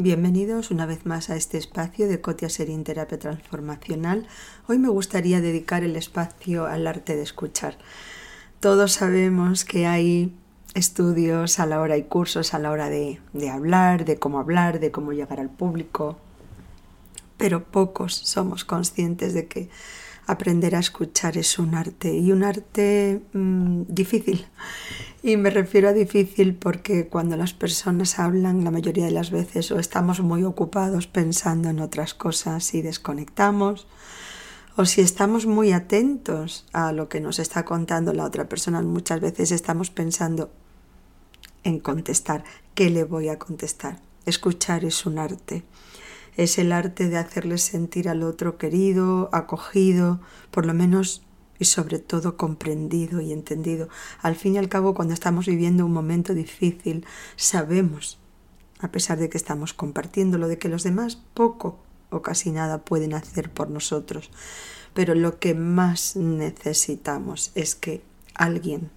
Bienvenidos una vez más a este espacio de Cotia Serín Terapia Transformacional. Hoy me gustaría dedicar el espacio al arte de escuchar. Todos sabemos que hay estudios a la hora y cursos a la hora de, de hablar, de cómo hablar, de cómo llegar al público, pero pocos somos conscientes de que aprender a escuchar es un arte y un arte mm, difícil. Y me refiero a difícil porque cuando las personas hablan la mayoría de las veces o estamos muy ocupados pensando en otras cosas y desconectamos o si estamos muy atentos a lo que nos está contando la otra persona, muchas veces estamos pensando en contestar. ¿Qué le voy a contestar? Escuchar es un arte es el arte de hacerle sentir al otro querido, acogido, por lo menos y sobre todo comprendido y entendido. Al fin y al cabo, cuando estamos viviendo un momento difícil, sabemos, a pesar de que estamos compartiéndolo, de que los demás poco o casi nada pueden hacer por nosotros. Pero lo que más necesitamos es que alguien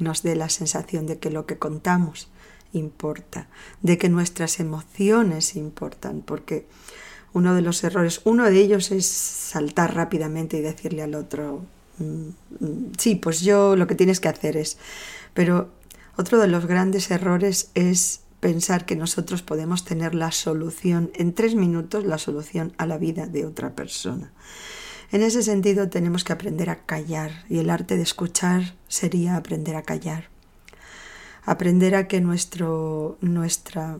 nos dé la sensación de que lo que contamos importa, de que nuestras emociones importan, porque uno de los errores, uno de ellos es saltar rápidamente y decirle al otro, mm, mm, sí, pues yo lo que tienes que hacer es, pero otro de los grandes errores es pensar que nosotros podemos tener la solución, en tres minutos, la solución a la vida de otra persona. En ese sentido tenemos que aprender a callar y el arte de escuchar sería aprender a callar aprender a que nuestro, nuestra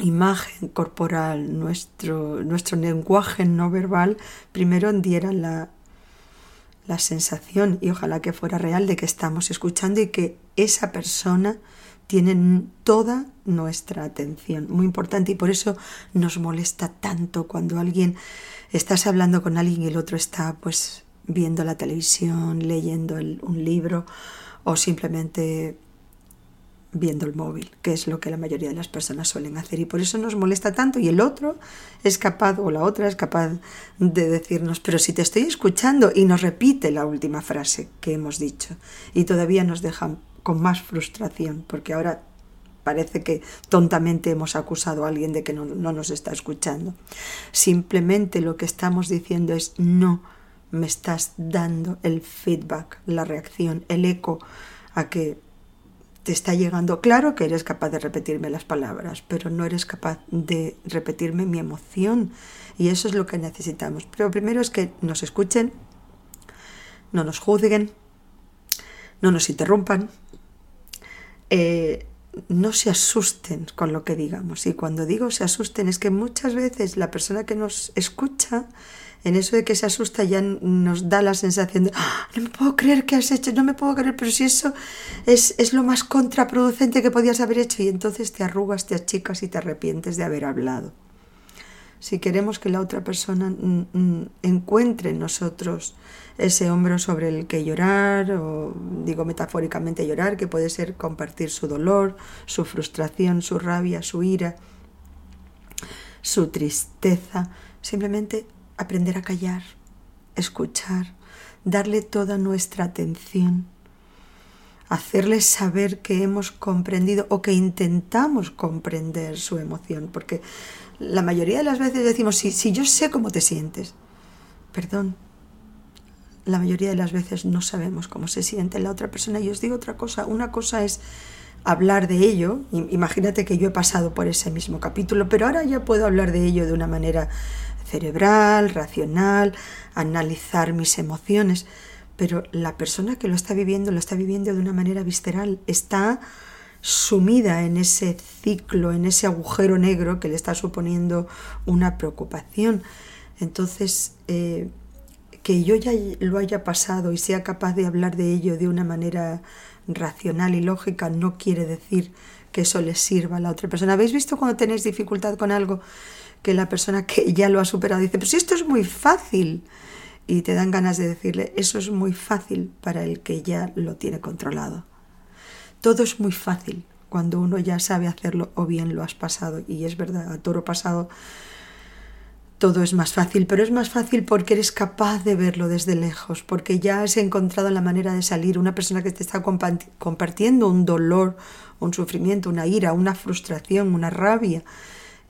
imagen corporal, nuestro, nuestro lenguaje no verbal, primero diera la, la sensación, y ojalá que fuera real, de que estamos escuchando y que esa persona tiene toda nuestra atención, muy importante, y por eso nos molesta tanto cuando alguien, estás hablando con alguien y el otro está pues viendo la televisión, leyendo un libro o simplemente viendo el móvil, que es lo que la mayoría de las personas suelen hacer y por eso nos molesta tanto y el otro es capaz o la otra es capaz de decirnos, pero si te estoy escuchando y nos repite la última frase que hemos dicho y todavía nos dejan con más frustración porque ahora parece que tontamente hemos acusado a alguien de que no, no nos está escuchando. Simplemente lo que estamos diciendo es no me estás dando el feedback, la reacción, el eco a que te está llegando. Claro que eres capaz de repetirme las palabras, pero no eres capaz de repetirme mi emoción. Y eso es lo que necesitamos. Pero primero es que nos escuchen, no nos juzguen, no nos interrumpan, eh, no se asusten con lo que digamos. Y cuando digo se asusten es que muchas veces la persona que nos escucha en eso de que se asusta ya nos da la sensación de ¡Ah! no me puedo creer que has hecho, no me puedo creer, pero si eso es, es lo más contraproducente que podías haber hecho y entonces te arrugas, te achicas y te arrepientes de haber hablado. Si queremos que la otra persona encuentre en nosotros ese hombro sobre el que llorar, o digo metafóricamente llorar, que puede ser compartir su dolor, su frustración, su rabia, su ira, su tristeza, simplemente aprender a callar, escuchar, darle toda nuestra atención, hacerle saber que hemos comprendido o que intentamos comprender su emoción, porque la mayoría de las veces decimos, si, si yo sé cómo te sientes, perdón, la mayoría de las veces no sabemos cómo se siente la otra persona. Y os digo otra cosa, una cosa es hablar de ello, imagínate que yo he pasado por ese mismo capítulo, pero ahora ya puedo hablar de ello de una manera cerebral, racional, analizar mis emociones, pero la persona que lo está viviendo lo está viviendo de una manera visceral, está sumida en ese ciclo, en ese agujero negro que le está suponiendo una preocupación. Entonces, eh, que yo ya lo haya pasado y sea capaz de hablar de ello de una manera racional y lógica no quiere decir que eso le sirva a la otra persona. ¿Habéis visto cuando tenéis dificultad con algo que la persona que ya lo ha superado dice, pues esto es muy fácil. Y te dan ganas de decirle, eso es muy fácil para el que ya lo tiene controlado. Todo es muy fácil cuando uno ya sabe hacerlo o bien lo has pasado. Y es verdad, a toro pasado todo es más fácil, pero es más fácil porque eres capaz de verlo desde lejos, porque ya has encontrado la manera de salir. Una persona que te está compartiendo un dolor, un sufrimiento, una ira, una frustración, una rabia,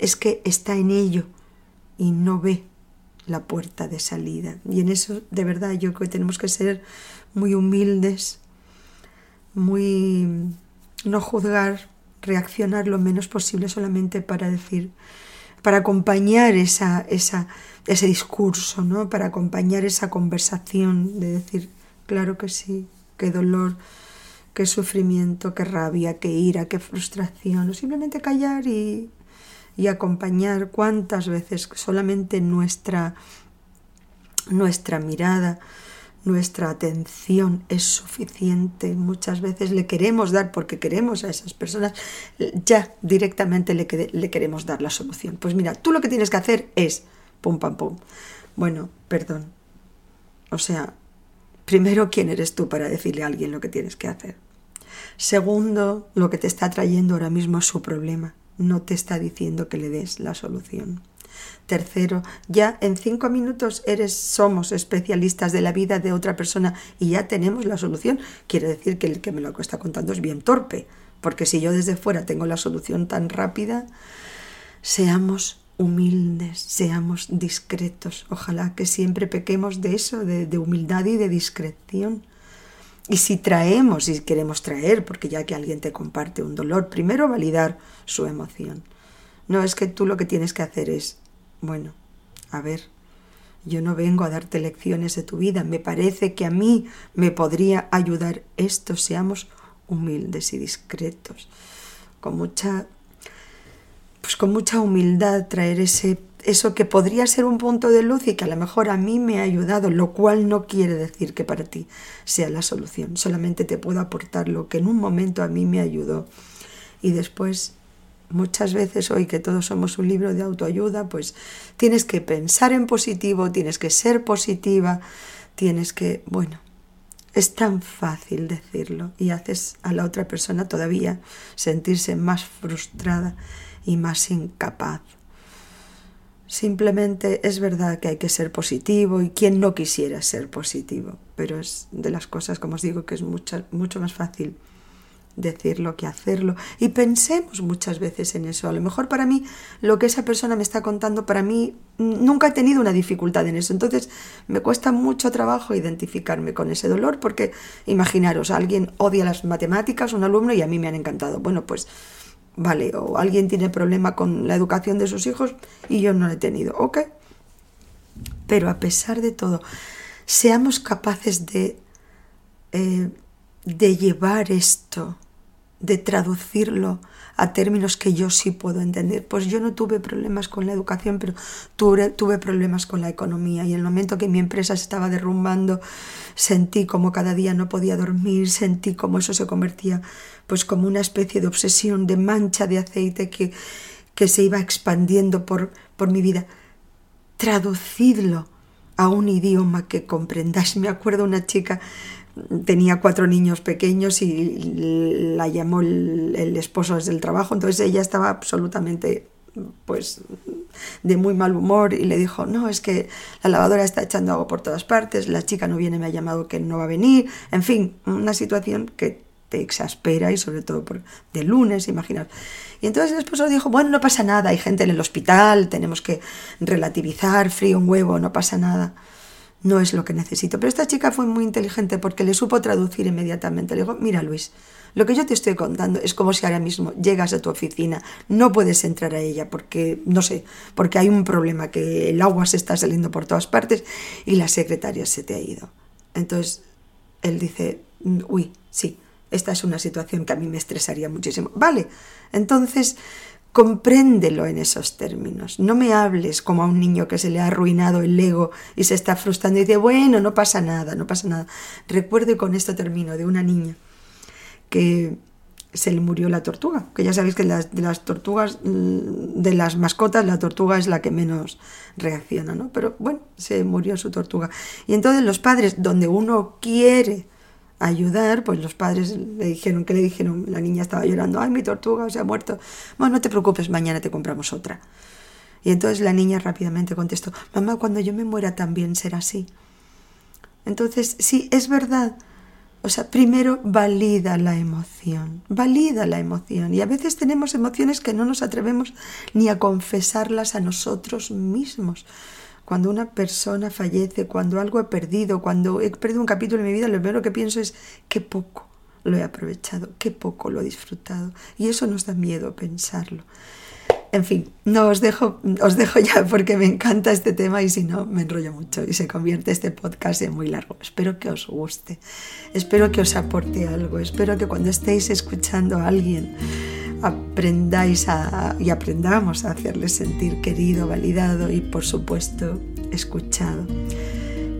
es que está en ello y no ve la puerta de salida. Y en eso, de verdad, yo creo que tenemos que ser muy humildes, muy no juzgar, reaccionar lo menos posible solamente para decir, para acompañar esa, esa, ese discurso, ¿no? para acompañar esa conversación de decir, claro que sí, qué dolor, qué sufrimiento, qué rabia, qué ira, qué frustración, o simplemente callar y, y acompañar cuántas veces solamente nuestra, nuestra mirada, nuestra atención es suficiente. Muchas veces le queremos dar, porque queremos a esas personas, ya directamente le, le, queremos dar la solución. Pues mira, tú lo que tienes que hacer es, pum, pam, pum. Bueno, perdón. O sea, primero, ¿quién eres tú para decirle a alguien lo que tienes que hacer? Segundo, lo que te está trayendo ahora mismo es su problema. No te está diciendo que le des la solución. Tercero, ya en cinco minutos eres, somos especialistas de la vida de otra persona y ya tenemos la solución. Quiere decir que el que me lo está contando es bien torpe, porque si yo desde fuera tengo la solución tan rápida, seamos humildes, seamos discretos. Ojalá que siempre pequemos de eso, de, de humildad y de discreción. Y si traemos, si queremos traer, porque ya que alguien te comparte un dolor, primero validar su emoción. No es que tú lo que tienes que hacer es bueno, a ver, yo no vengo a darte lecciones de tu vida, me parece que a mí me podría ayudar esto, seamos humildes y discretos, con mucha pues con mucha humildad traer ese eso que podría ser un punto de luz y que a lo mejor a mí me ha ayudado, lo cual no quiere decir que para ti sea la solución, solamente te puedo aportar lo que en un momento a mí me ayudó y después muchas veces hoy que todos somos un libro de autoayuda, pues tienes que pensar en positivo, tienes que ser positiva, tienes que, bueno, es tan fácil decirlo y haces a la otra persona todavía sentirse más frustrada y más incapaz. Simplemente es verdad que hay que ser positivo y quien no quisiera ser positivo, pero es de las cosas, como os digo, que es mucho, más fácil decirlo que hacerlo. Y pensemos muchas veces en eso. A lo mejor para mí lo que esa persona me está contando, para mí nunca he tenido una dificultad en eso. Entonces me cuesta mucho trabajo identificarme con ese dolor porque imaginaros, alguien odia las matemáticas, un alumno, y a mí me han encantado. Bueno, pues vale, o alguien tiene problema con la educación de sus hijos y yo no lo he tenido. Ok. Pero a pesar de todo, seamos capaces de... Eh, de llevar esto, de traducirlo a términos que yo sí puedo entender. Pues yo no tuve problemas con la educación, pero tuve, problemas con la economía y en el momento que mi empresa se estaba derrumbando, sentí como cada día no podía dormir, sentí como eso se convertía pues como una especie de obsesión, de mancha de aceite que, que se iba expandiendo por, por mi vida. Traducidlo a un idioma que comprendáis. Me acuerdo una chica tenía cuatro niños pequeños y la llamó el, esposo desde el trabajo, entonces ella estaba absolutamente pues de muy mal humor y le dijo, no, es que la lavadora está echando agua por todas partes, la chica no viene, me ha llamado que no va a venir, en fin, una situación que te exaspera y sobre todo por, de lunes, imaginar. Y entonces el esposo dijo, bueno, no pasa nada, hay gente en el hospital, tenemos que relativizar, frío un huevo, no pasa nada no es lo que necesito. Pero esta chica fue muy inteligente porque le supo traducir inmediatamente. Le dijo, mira Luis, lo que yo te estoy contando es como si ahora mismo llegas a tu oficina, no puedes entrar a ella porque, no sé, porque hay un problema, que el agua se está saliendo por todas partes y la secretaria se te ha ido. Entonces, él dice, uy, sí, esta es una situación que a mí me estresaría muchísimo. Vale, entonces Compréndelo en esos términos. No me hables como a un niño que se le ha arruinado el ego y se está frustrando y dice, bueno, no pasa nada, no pasa nada. Recuerdo con esto termino de una niña que se le murió la tortuga, que ya sabéis que las, de las tortugas, mm, de las mascotas, la tortuga es la que menos reacciona, ¿no? Pero bueno, se murió su tortuga. Y entonces los padres, donde uno quiere ayudar, pues los padres le dijeron, que le dijeron? La niña estaba llorando, ay, mi tortuga se ha muerto. Bueno, no te preocupes, mañana te compramos otra. Y entonces la niña rápidamente contestó, mamá, cuando yo me muera también será así. Entonces, sí, es verdad. O sea, primero valida la emoción, valida la emoción. Y a veces tenemos emociones que no nos atrevemos ni a confesarlas a nosotros mismos. Cuando una persona fallece, cuando algo he perdido, cuando he perdido un capítulo de mi vida, lo primero que pienso es qué poco lo he aprovechado, qué poco lo he disfrutado. Y eso nos da miedo pensarlo. En fin, no os dejo, os dejo ya porque me encanta este tema y si no me enrollo mucho y se convierte este podcast en muy largo. Espero que os guste, espero que os aporte algo, espero que cuando estéis escuchando a alguien aprendáis a, y aprendamos a hacerle sentir querido, validado y por supuesto escuchado.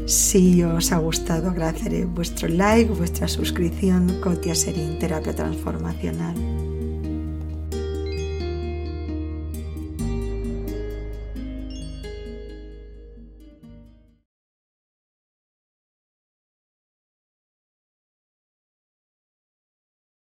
Si os ha gustado, agradeceré vuestro like, vuestra suscripción, Cotia Serín Terapia Transformacional.